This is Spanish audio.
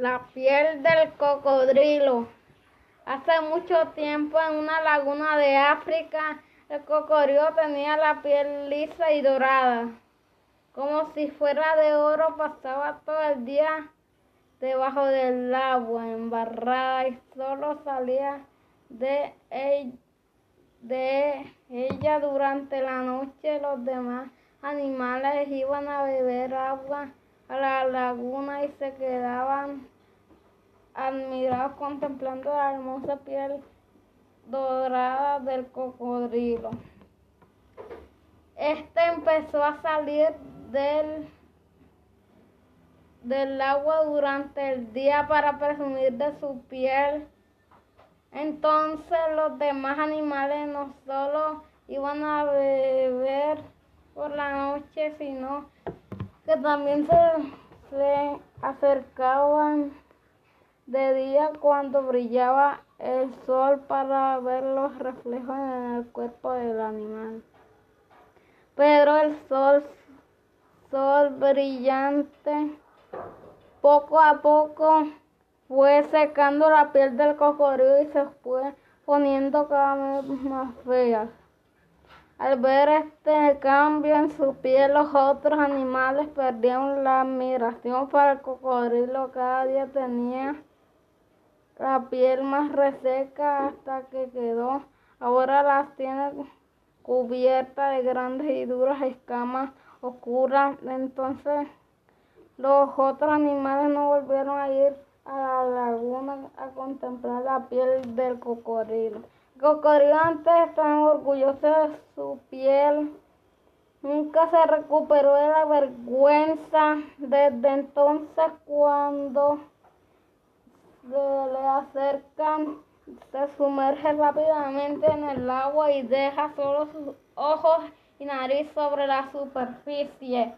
La piel del cocodrilo. Hace mucho tiempo en una laguna de África, el cocodrilo tenía la piel lisa y dorada. Como si fuera de oro, pasaba todo el día debajo del agua, embarrada, y solo salía de, de ella durante la noche. Los demás animales iban a beber agua a la laguna y se quedaban admirados contemplando la hermosa piel dorada del cocodrilo. Este empezó a salir del, del agua durante el día para presumir de su piel. Entonces los demás animales no solo iban a beber por la noche, sino que también se, acercaban de día cuando brillaba el sol para ver los reflejos en el cuerpo del animal. Pero el sol, sol brillante, poco a poco fue secando la piel del cocodrilo y se fue poniendo cada vez más fea. Al ver este cambio en su piel, los otros animales perdieron la admiración para el cocodrilo. Cada día tenía la piel más reseca hasta que quedó. Ahora las tiene cubiertas de grandes y duras escamas oscuras. Entonces los otros animales no volvieron a ir a la laguna a contemplar la piel del cocodrilo cocodrilantes están orgullosos de su piel. Nunca se recuperó de la vergüenza. Desde entonces cuando se le acercan, se sumerge rápidamente en el agua y deja solo sus ojos y nariz sobre la superficie.